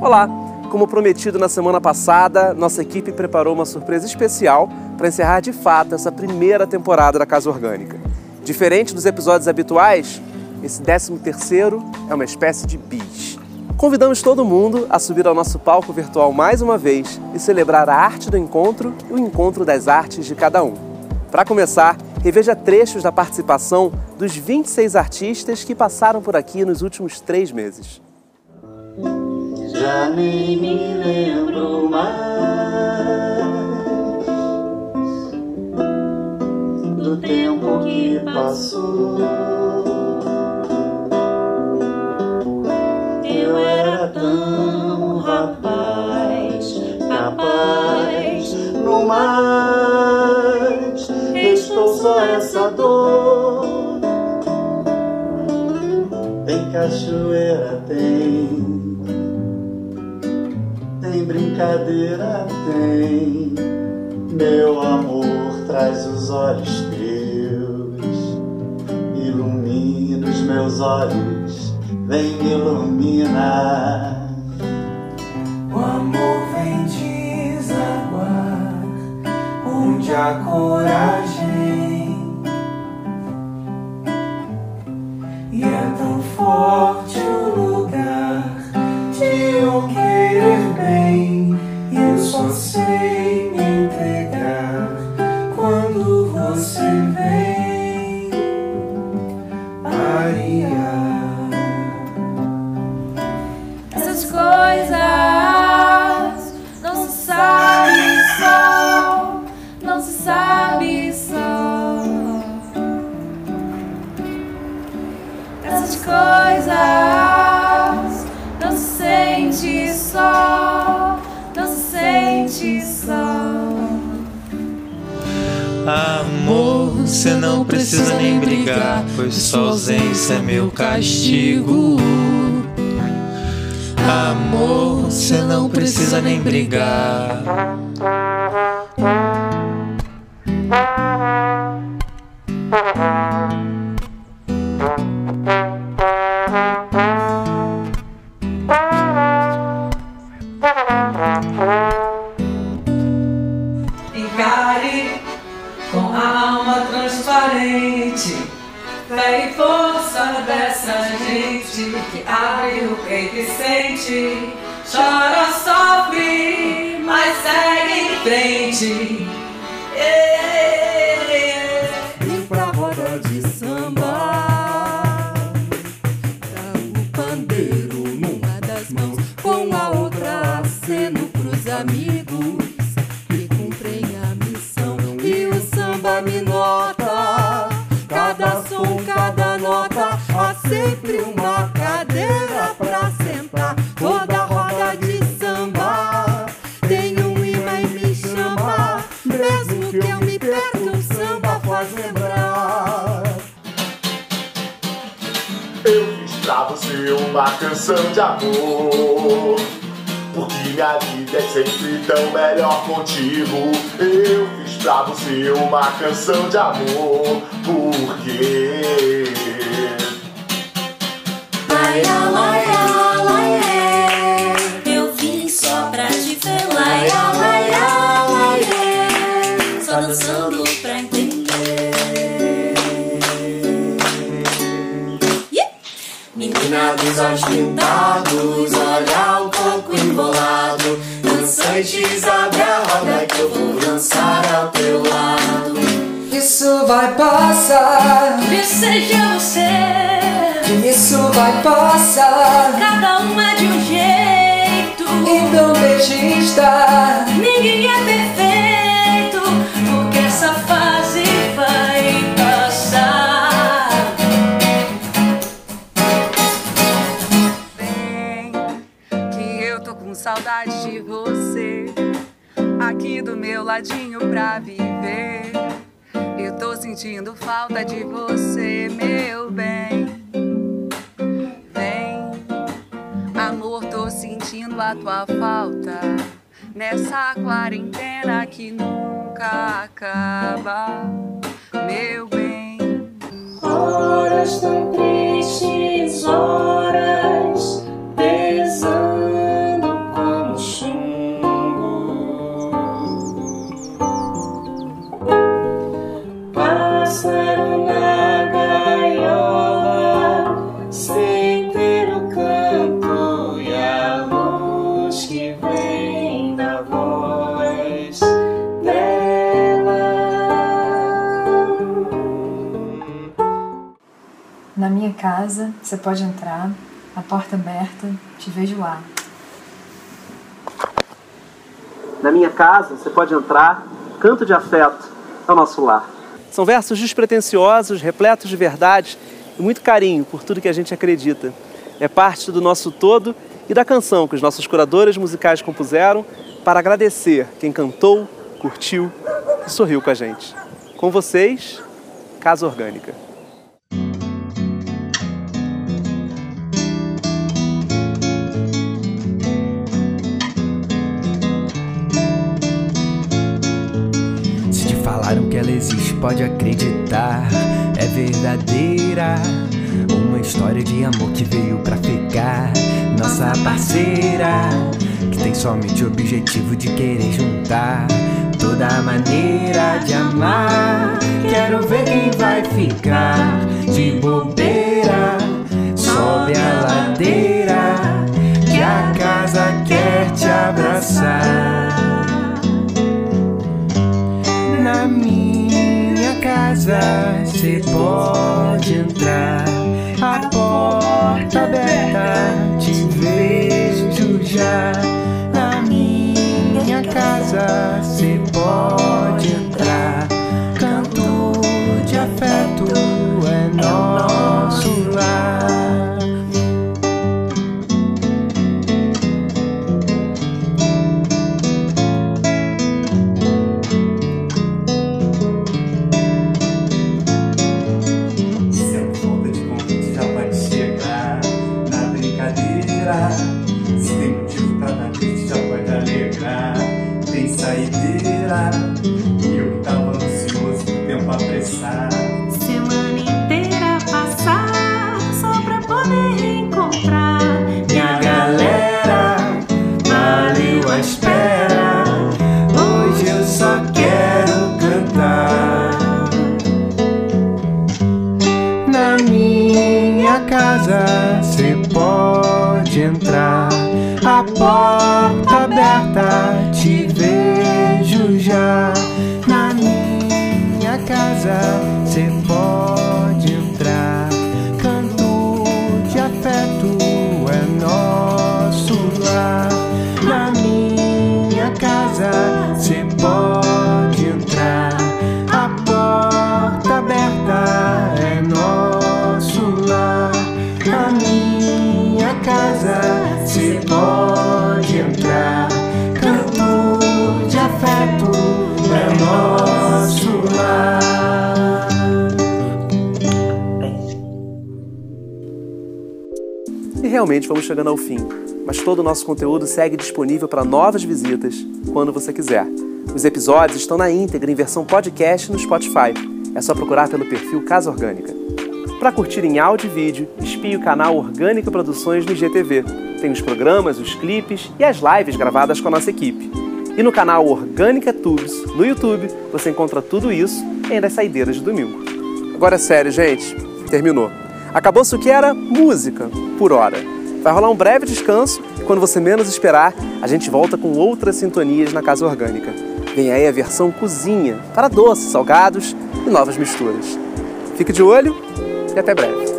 Olá! Como prometido na semana passada, nossa equipe preparou uma surpresa especial para encerrar de fato essa primeira temporada da Casa Orgânica. Diferente dos episódios habituais, esse 13 terceiro é uma espécie de bis. Convidamos todo mundo a subir ao nosso palco virtual mais uma vez e celebrar a arte do encontro e o encontro das artes de cada um. Para começar, reveja trechos da participação dos 26 artistas que passaram por aqui nos últimos três meses já nem me lembro mais do tempo que passou. Essa dor. Em cachoeira tem tem brincadeira, tem. Meu amor traz os olhos teus, ilumina os meus olhos, vem me iluminar. O amor vem desaguar onde a coragem tão sente só, não se sente só. Amor, você não precisa nem brigar, pois sua ausência é meu castigo. Amor, você não precisa nem brigar. Com a alma transparente. Fé e força dessa gente que abre o peito e sente. Chora, sofre, mas segue em frente. Vim sempre uma cadeira pra sentar Toda roda de samba Tem um imã e me chama Mesmo que eu me perca o samba faz lembrar Eu fiz pra você uma canção de amor. Porque minha vida é sempre tão melhor contigo. Eu fiz pra você uma canção de amor. Porque. Dançando pra entender. Yeah! Menina dos olhos pintados, olha um pouco embolado. Dançantes, abre a roda que eu vou dançar ao teu lado. Isso vai passar, Isso seja você, isso vai passar. cada um é de um jeito. Então deixe estar. Ninguém é perfeito, saudade de você. Aqui do meu ladinho pra viver. Eu tô sentindo falta de você, meu bem. Vem, amor, tô sentindo a tua falta. Nessa quarentena que nunca acaba, meu bem. Nessas tão tristes horas, casa, você pode entrar, a porta aberta, te vejo lá. Na minha casa, você pode entrar, canto de afeto, é o nosso lar. São versos despretensiosos, repletos de verdade e muito carinho por tudo que a gente acredita. É parte do nosso todo e da canção que os nossos curadores musicais compuseram para agradecer quem cantou, curtiu e sorriu com a gente. Com vocês, Casa Orgânica. Pode acreditar. É verdadeira. Uma história de amor que veio pra ficar. Nossa parceira, que tem somente o objetivo de querer juntar. Toda maneira de amar. Quero ver quem vai ficar de bobeira. Sobe a ladeira, casa cê pode entrar, a porta aberta, te vejo já. Na minha casa cê pode entrar, casa cê pode entrar, a porta aberta, te vejo já. Na minha casa cê pode realmente vamos chegando ao fim, mas todo o nosso conteúdo segue disponível para novas visitas quando você quiser. Os episódios estão na íntegra em versão podcast no Spotify. É só procurar pelo perfil Casa Orgânica. Para curtir em áudio e vídeo, espie o canal Orgânica Produções no IGTV. Tem os programas, os clipes e as lives gravadas com a nossa equipe. E no canal Orgânica Tubes, no YouTube, você encontra tudo isso ainda as saideiras de domingo. Agora é sério, gente. Terminou. Acabou-se o que era música, por hora. Vai rolar um breve descanso e quando você menos esperar, a gente volta com outras sintonias na Casa Orgânica. Vem aí a versão cozinha, para doces, salgados e novas misturas. Fique de olho e até breve.